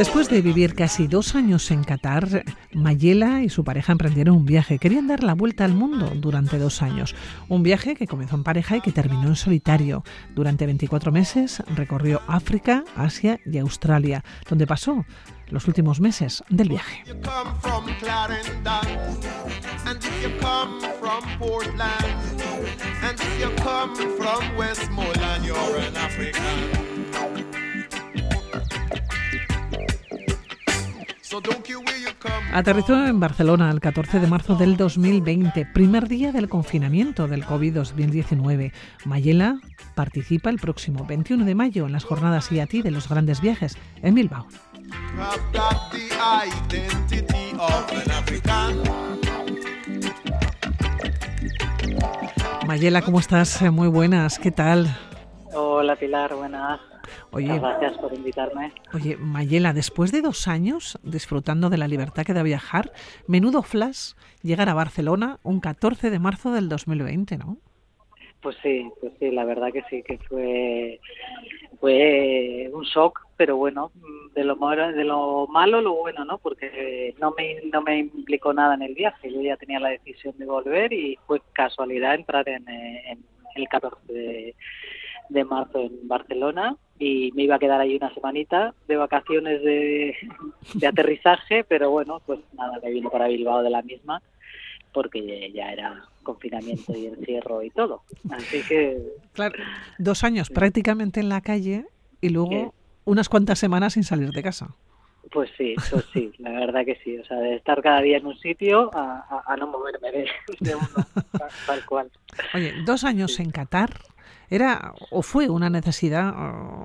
Después de vivir casi dos años en Qatar, Mayela y su pareja emprendieron un viaje. Querían dar la vuelta al mundo durante dos años. Un viaje que comenzó en pareja y que terminó en solitario. Durante 24 meses recorrió África, Asia y Australia, donde pasó los últimos meses del viaje. Aterrizó en Barcelona el 14 de marzo del 2020, primer día del confinamiento del COVID-2019. Mayela participa el próximo 21 de mayo en las jornadas IATI de los grandes viajes en Bilbao. Mayela, ¿cómo estás? Muy buenas, ¿qué tal? Hola Pilar, buenas. Oye, gracias por invitarme. Oye, Mayela, después de dos años disfrutando de la libertad que da viajar, menudo flash llegar a Barcelona un 14 de marzo del 2020, ¿no? Pues sí, pues sí, la verdad que sí, que fue fue un shock, pero bueno, de lo de lo malo lo bueno, ¿no? Porque no me no me implicó nada en el viaje, yo ya tenía la decisión de volver y fue casualidad entrar en, en el 14 de, de marzo en Barcelona y me iba a quedar ahí una semanita de vacaciones de, aterrizaje, pero bueno, pues nada, me vino para Bilbao de la misma porque ya era confinamiento y encierro y todo. Así que... Claro, dos años prácticamente en la calle y luego unas cuantas semanas sin salir de casa. Pues sí, pues sí, la verdad que sí. O sea, de estar cada día en un sitio a, no moverme de, de uno, tal cual. Oye, dos años en Qatar, ¿Era o fue una necesidad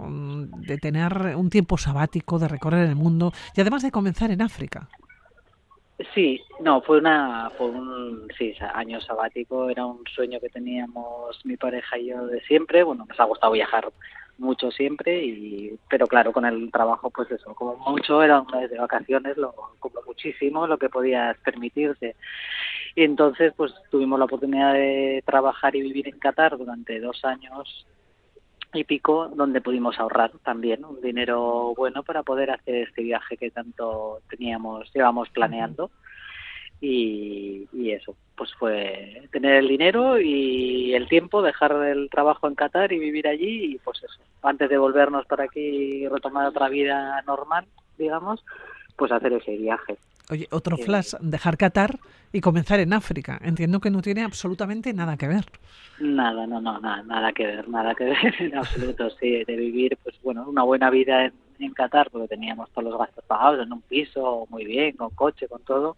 de tener un tiempo sabático, de recorrer el mundo y además de comenzar en África? Sí, no, fue una, fue un sí, año sabático, era un sueño que teníamos mi pareja y yo de siempre. Bueno, nos ha gustado viajar mucho siempre y pero claro con el trabajo pues eso como mucho era un mes de vacaciones lo como muchísimo lo que podías permitirse y entonces pues tuvimos la oportunidad de trabajar y vivir en Qatar durante dos años y pico donde pudimos ahorrar también un dinero bueno para poder hacer este viaje que tanto teníamos llevamos planeando y, y, eso, pues fue tener el dinero y el tiempo, dejar el trabajo en Qatar y vivir allí y pues eso, antes de volvernos para aquí y retomar otra vida normal, digamos, pues hacer ese viaje. Oye, otro flash, dejar Qatar y comenzar en África. Entiendo que no tiene absolutamente nada que ver. Nada, no, no, nada, nada que ver, nada que ver en absoluto, sí, de vivir, pues bueno, una buena vida en, en Qatar, porque teníamos todos los gastos pagados en un piso, muy bien, con coche, con todo,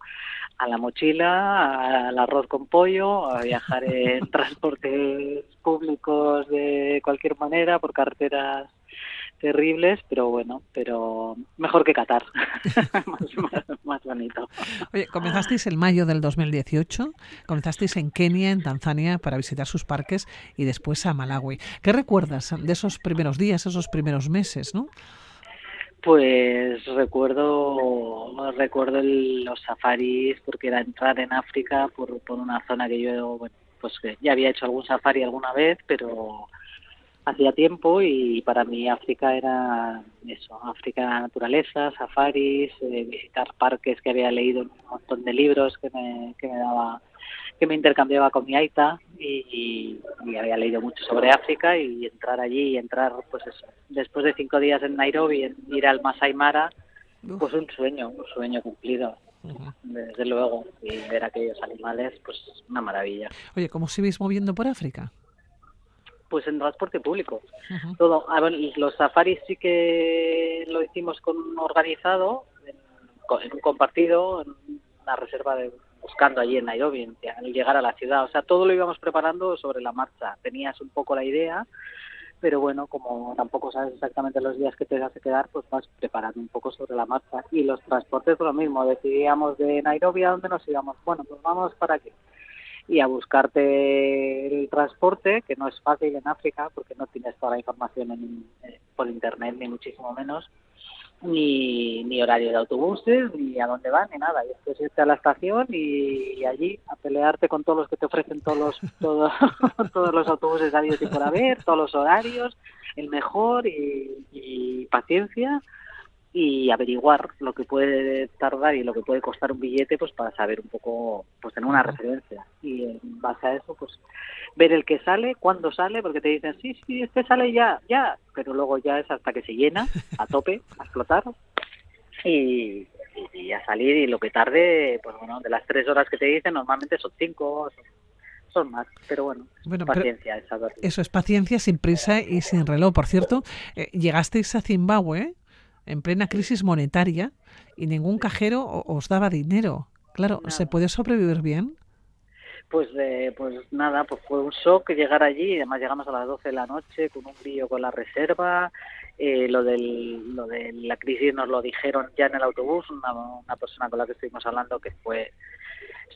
a la mochila, al arroz con pollo, a viajar en transportes públicos de cualquier manera, por carreteras terribles, pero bueno, pero mejor que Qatar, más, bonito. Oye, comenzasteis en mayo del 2018, comenzasteis en Kenia, en Tanzania, para visitar sus parques y después a Malawi. ¿Qué recuerdas de esos primeros días, esos primeros meses, no? Pues recuerdo recuerdo los safaris porque era entrar en África por, por una zona que yo bueno, pues ya había hecho algún safari alguna vez, pero hacía tiempo y para mí África era eso, África naturaleza, safaris, eh, visitar parques que había leído un montón de libros que me, que me daba que me intercambiaba con mi aita y, había leído mucho sobre África y entrar allí y entrar, pues eso, después de cinco días en Nairobi, ir al Masai Mara, pues un sueño, un sueño cumplido. Desde luego, y ver aquellos animales, pues una maravilla. Oye, ¿cómo se veis moviendo por África? Pues en transporte público. Todo. los safaris sí que lo hicimos con organizado, en, en un compartido, en una reserva de buscando allí en Nairobi, al llegar a la ciudad. O sea, todo lo íbamos preparando sobre la marcha. Tenías un poco la idea, pero bueno, como tampoco sabes exactamente los días que te vas a quedar, pues vas preparando un poco sobre la marcha. Y los transportes, lo mismo. Decidíamos de Nairobi a dónde nos íbamos. Bueno, pues vamos para aquí. Y a buscarte el transporte, que no es fácil en África, porque no tienes toda la información en, eh, por internet, ni muchísimo menos ni, ni horario de autobuses, ni a dónde van, ni nada. Y después irte a la estación y, allí a pelearte con todos los que te ofrecen todos los, todos, todos los autobuses habidos y por haber, todos los horarios, el mejor y, paciencia y averiguar lo que puede tardar y lo que puede costar un billete pues para saber un poco pues tener una referencia y en base a eso pues ver el que sale cuándo sale porque te dicen sí sí este sale ya ya pero luego ya es hasta que se llena a tope a explotar y, y, a salir y lo que tarde, pues bueno, de las tres horas que te dicen, normalmente son cinco, son, más, pero bueno, paciencia. eso es paciencia, sin prisa y sin reloj. Por cierto, eh, llegasteis a Zimbabue en plena crisis monetaria y ningún cajero os daba dinero. Claro, ¿se puede sobrevivir bien? Pues, eh, pues nada, pues fue un shock llegar allí, además llegamos a las 12 de la noche con un brillo con la reserva, eh, lo, del, lo de la crisis nos lo dijeron ya en el autobús, una, una persona con la que estuvimos hablando que fue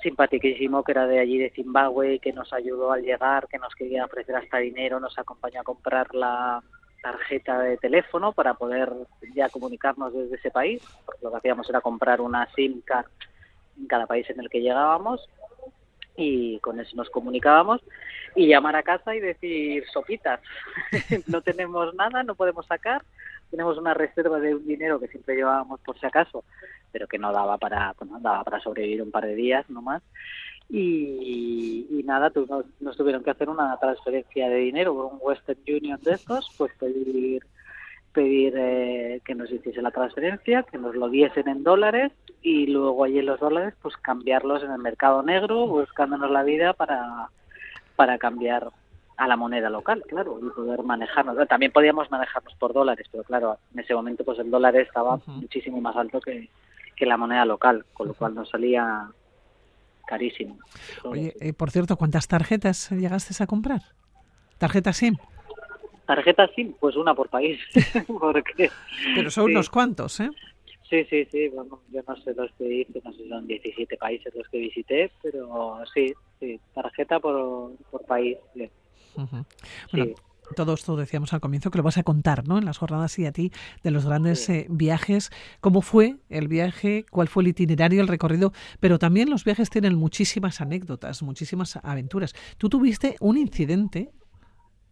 simpaticísimo, que era de allí de Zimbabue, que nos ayudó al llegar, que nos quería ofrecer hasta dinero, nos acompañó a comprar la tarjeta de teléfono para poder ya comunicarnos desde ese país, lo que hacíamos era comprar una SIM card en cada país en el que llegábamos y con eso nos comunicábamos y llamar a casa y decir sopitas no tenemos nada no podemos sacar tenemos una reserva de un dinero que siempre llevábamos por si acaso pero que no daba para daba para sobrevivir un par de días no más. Y, y nada nos, tuvieron que hacer una transferencia de dinero un Western Union de estos pues pedir pedir eh, que nos hiciese la transferencia, que nos lo diesen en dólares y luego allí en los dólares pues cambiarlos en el mercado negro buscándonos la vida para, para cambiar a la moneda local, claro, y poder manejarnos. También podíamos manejarnos por dólares, pero claro, en ese momento pues el dólar estaba muchísimo más alto que, que la moneda local, con lo cual nos salía carísimo. Oye, eh, por cierto, ¿cuántas tarjetas llegaste a comprar? ¿Tarjetas SIM? Tarjetas SIM, pues una por país. Porque, Pero son unos cuantos, ¿eh? Sí, sí, sí. yo no sé los que hice, no sé si son 17 países los que visité, pero sí, sí, tarjeta por, por país. Bueno, todo esto decíamos al comienzo que lo vas a contar, ¿no? En las jornadas y a ti de los grandes eh, viajes, cómo fue el viaje, cuál fue el itinerario, el recorrido, pero también los viajes tienen muchísimas anécdotas, muchísimas aventuras. Tú tuviste un incidente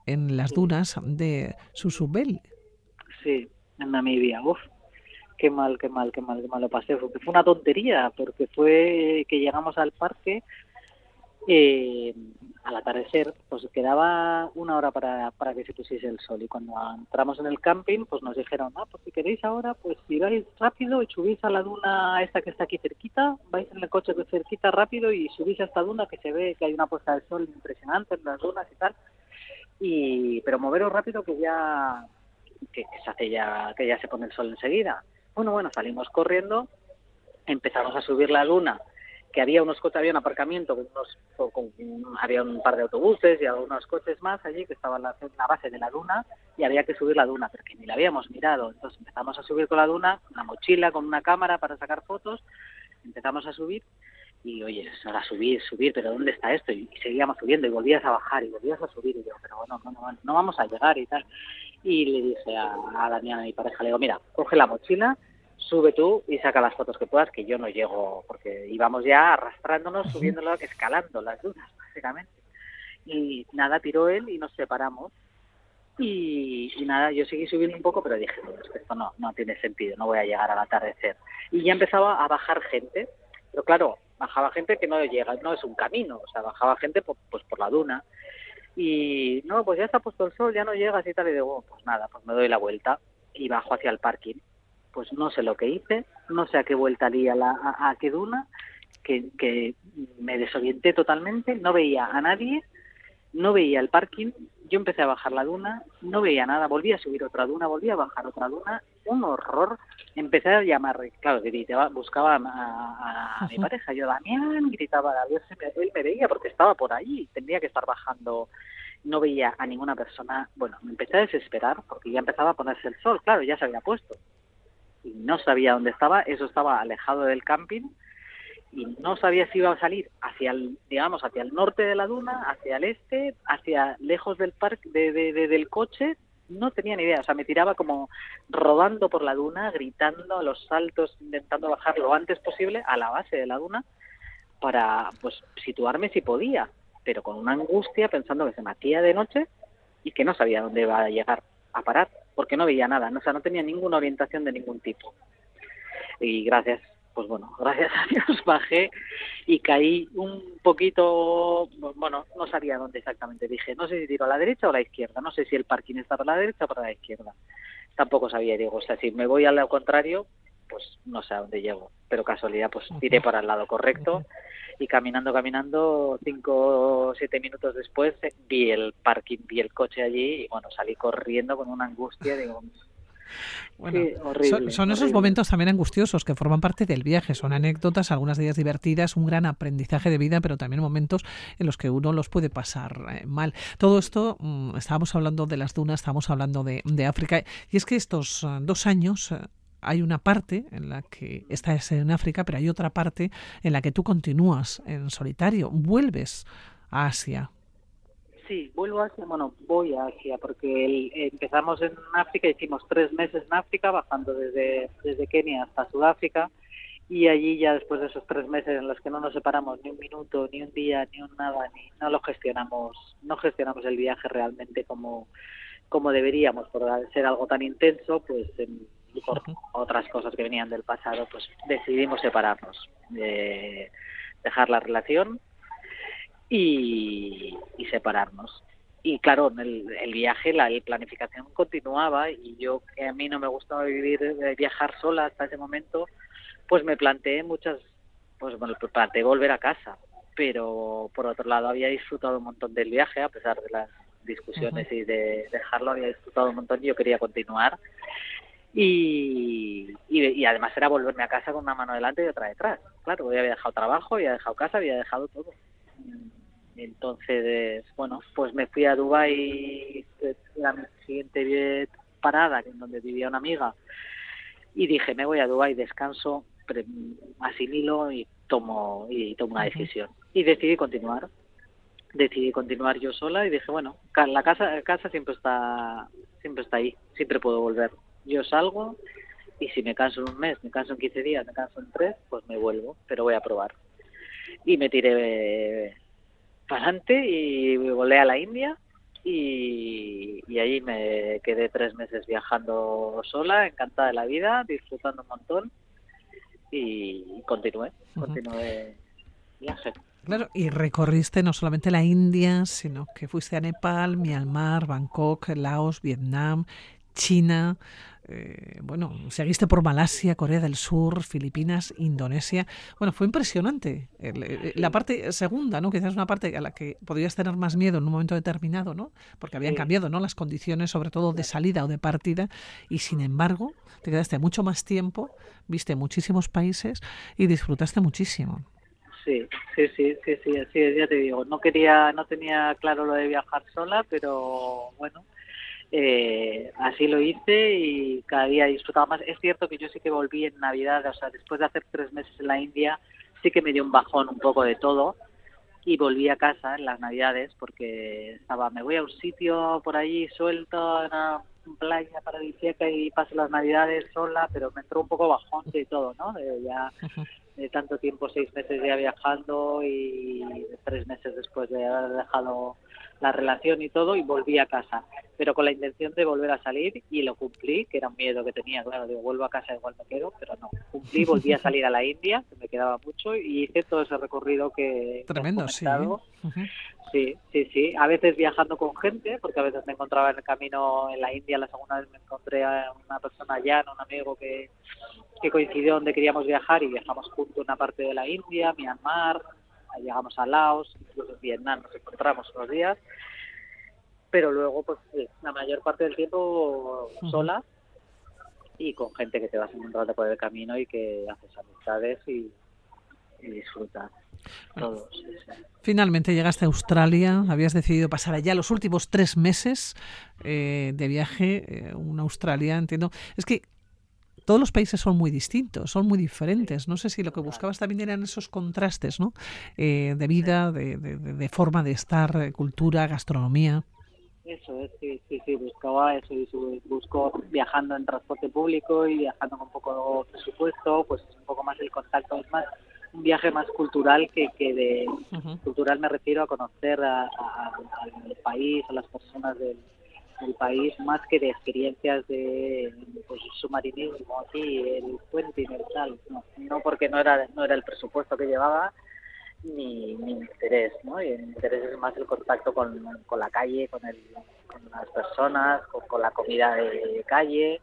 en las dunas de Susubel. Sí, en Namibia. Uf, qué mal, qué mal, qué mal, qué mal lo pasé. Fue, fue una tontería, porque fue que llegamos al parque eh, al atardecer, pues quedaba una hora para, para que se pusiese el sol. Y cuando entramos en el camping, pues nos dijeron, ah, pues si queréis ahora, pues si vais rápido y subís a la duna esta que está aquí cerquita, vais en el coche cerquita rápido y subís a esta duna que se ve que hay una puesta de sol impresionante en las dunas y tal y pero moveros rápido que ya que, se hace ya que ya se pone el sol enseguida bueno bueno salimos corriendo empezamos a subir la luna que había unos coches había un aparcamiento unos con, había un par de autobuses y algunos coches más allí que estaban en la, base de la duna y había que subir la duna pero que ni la habíamos mirado entonces empezamos a subir con la duna una mochila con una cámara para sacar fotos empezamos a subir y oye, ahora subir, subir, pero ¿dónde está esto? Y, seguíamos subiendo y volvías a bajar y volvías a subir y yo, pero bueno, no, no, no vamos a llegar y tal. Y le dije a, a Damián, a mi pareja, le digo, mira, coge la mochila, sube tú y saca las fotos que puedas, que yo no llego, porque íbamos ya arrastrándonos, subiéndolo, escalando las dudas, básicamente. Y nada, tiró él y nos separamos. Y, y, nada, yo seguí subiendo un poco, pero dije, no, esto no, no tiene sentido, no voy a llegar al atardecer. Y ya empezaba a bajar gente, pero claro, bajaba gente que no llega, no es un camino, o sea, bajaba gente por, pues por la duna. Y no, pues ya está puesto el sol, ya no llegas y tal, y digo, pues nada, pues me doy la vuelta y bajo hacia el parking. Pues no sé lo que hice, no sé a qué vuelta haría la, a, qué duna, que, que me desorienté totalmente, no veía a nadie, no veía el parking, yo empecé a bajar la duna, no veía nada, volví a subir otra duna, volví a bajar otra duna, un horror. Empecé a llamar, claro, gritaba, buscaba a, mi pareja, yo Damián, gritaba, a si él me veía porque estaba por ahí, tendría que estar bajando, no veía a ninguna persona. Bueno, me empecé a desesperar porque ya empezaba a ponerse el sol, claro, ya se había puesto. Y no sabía dónde estaba, eso estaba alejado del camping y no sabía si iba a salir hacia el, digamos, hacia el norte de la duna, hacia el este, hacia lejos del parque, de, del coche, no tenía ni idea, o sea, me tiraba como rodando por la duna, gritando a los saltos, intentando bajar lo antes posible a la base de la duna para, pues, situarme si podía, pero con una angustia pensando que se matía de noche y que no sabía dónde iba a llegar. a parar, porque no veía nada, ¿no? o sea, no tenía ninguna orientación de ningún tipo. Y gracias, pues bueno, gracias a Dios bajé y caí un poquito, bueno, no sabía dónde exactamente, dije, no sé si tiro a la derecha o a la izquierda, no sé si el parking está para la derecha o para la izquierda. Tampoco sabía, digo, o sea, si me voy al contrario, pues no sé a dónde llego, pero casualidad, pues tiré para el lado correcto y caminando, caminando, cinco o siete minutos después vi el parking, vi el coche allí y bueno, salí corriendo con una angustia, digo, bueno, son, esos momentos también angustiosos que forman parte del viaje, son anécdotas, algunas de ellas divertidas, un gran aprendizaje de vida, pero también momentos en los que uno los puede pasar eh, mal. Todo esto, mm, estábamos hablando de las dunas, estábamos hablando de, de África, y es que estos eh, dos años eh, hay una parte en la que estás en África, pero hay otra parte en la que tú continúas en solitario, vuelves a Asia. Sí, vuelvo a Asia, bueno, voy a Asia, porque empezamos en África, hicimos tres meses en África, bajando desde, desde Kenia hasta Sudáfrica, y allí ya después de esos tres meses en los que no nos separamos ni un minuto, ni un día, ni un nada, ni no lo gestionamos, no gestionamos el viaje realmente como, como deberíamos, por ser algo tan intenso, pues en, y por otras cosas que venían del pasado, pues decidimos separarnos, de dejar la relación y, separarnos. Y claro, el, el viaje, la planificación continuaba y yo, que a mí no me gustaba vivir, eh, viajar sola hasta ese momento, pues me planteé muchas, pues bueno, planteé volver a casa, pero por otro lado había disfrutado un montón del viaje, a pesar de las discusiones y de dejarlo, había disfrutado un montón y yo quería continuar y, y, además era volverme a casa con una mano delante y otra detrás. Claro, había dejado trabajo, había dejado casa, había dejado todo. Entonces, bueno, pues me fui a Dubai la siguiente parada, en donde vivía una amiga, y dije, me voy a Dubai, descanso, asimilo y tomo y tomo una decisión. Y decidí continuar. Decidí continuar yo sola y dije, bueno, la casa, la casa siempre está siempre está ahí, siempre puedo volver yo salgo y si me canso en un mes, me canso en 15 días, me canso en tres, pues me vuelvo, pero voy a probar. Y me tiré para adelante y volé a la India y, y allí me quedé tres meses viajando sola, encantada de la vida, disfrutando un montón y continué, continué viaje. Claro, y recorriste no solamente la India, sino que fuiste a Nepal, Myanmar, Bangkok, Laos, Vietnam, China, eh, bueno, seguiste por Malasia, Corea del Sur, Filipinas, Indonesia. Bueno, fue impresionante. la parte segunda, ¿no? Quizás una parte a la que podrías tener más miedo en un momento determinado, ¿no? Porque habían cambiado, ¿no? Las condiciones, sobre todo de salida o de partida, y sin embargo, te quedaste mucho más tiempo, viste muchísimos países y disfrutaste muchísimo. Sí, sí, sí, sí, sí, así ya te digo. No quería, no tenía claro lo de viajar sola, pero bueno, eh, así lo hice y cada día disfrutaba más. Es cierto que yo sí que volví en Navidad, o sea, después de hacer tres meses en la India, sí que me dio un bajón un poco de todo y volví a casa en las Navidades porque estaba, me voy a un sitio por allí suelto, en una playa paradisíaca y paso las Navidades sola, pero me entró un poco bajón de todo, ¿no? De ya de tanto tiempo, seis meses ya viajando y tres meses después de haber dejado la relación y todo y volví a casa, pero con la intención de volver a salir y lo cumplí, que era un miedo que tenía, claro, digo, vuelvo a casa igual me quedo, pero no, cumplí, volví a salir a la India, que me quedaba mucho y hice todo ese recorrido que... Tremendo, sí. Sí, sí, sí, a veces viajando con gente, porque a veces me encontraba en el camino en la India, la segunda vez me encontré a una persona allá, un amigo que, que coincidió donde queríamos viajar y viajamos juntos una parte de la India, Myanmar, llegamos a Laos, incluso en Vietnam nos encontramos unos días, pero luego pues la mayor parte del tiempo sola y con gente que te vas encontrando por el camino y que haces amistades y, disfrutas. Todos, Finalmente llegaste a Australia, habías decidido pasar allá los últimos tres meses eh, de viaje, eh, una Australia, entiendo. Es que todos los países son muy distintos, son muy diferentes. No sé si lo que buscabas también eran esos contrastes, ¿no? Eh, de vida, de, de, forma de estar, eh, cultura, gastronomía. Eso es, sí, sí, sí, buscaba eso, busco viajando en transporte público y viajando con poco presupuesto, pues un poco más el contacto, es más un viaje más cultural que, que de cultural me refiero a conocer al país, a las personas del, el país más que de experiencias de pues, submarinismo aquí, el puente y el tal. No, no porque no era, no era el presupuesto que llevaba, mi, mi interés, ¿no? Y mi interés es más el contacto con, con la calle, con, el, con las personas, con, la comida de calle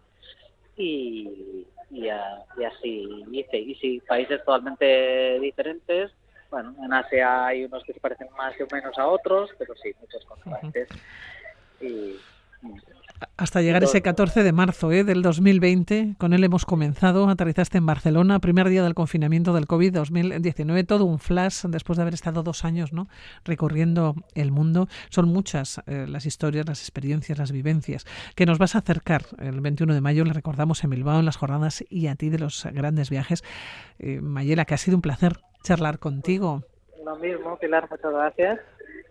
y, y, así hice. Y sí, países totalmente diferentes. Bueno, en Asia hay unos que se parecen más o menos a otros, pero sí, muchos contrastes. Y, hasta llegar ese 14 de marzo ¿eh? del 2020, con él hemos comenzado, aterrizaste en Barcelona, primer día del confinamiento del COVID-2019, todo un flash después de haber estado dos años ¿no? recorriendo el mundo. Son muchas eh, las historias, las experiencias, las vivencias que nos vas a acercar el 21 de mayo, le recordamos en Bilbao, en las jornadas y a ti de los grandes viajes. Eh, Mayela, que ha sido un placer charlar contigo. Lo mismo, Pilar, muchas gracias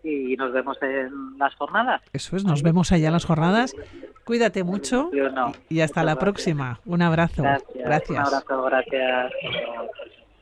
y nos vemos en las jornadas. Eso es, nos vemos allá en las jornadas. Cuídate mucho y hasta la próxima. Un abrazo. Gracias. gracias. Un abrazo, gracias.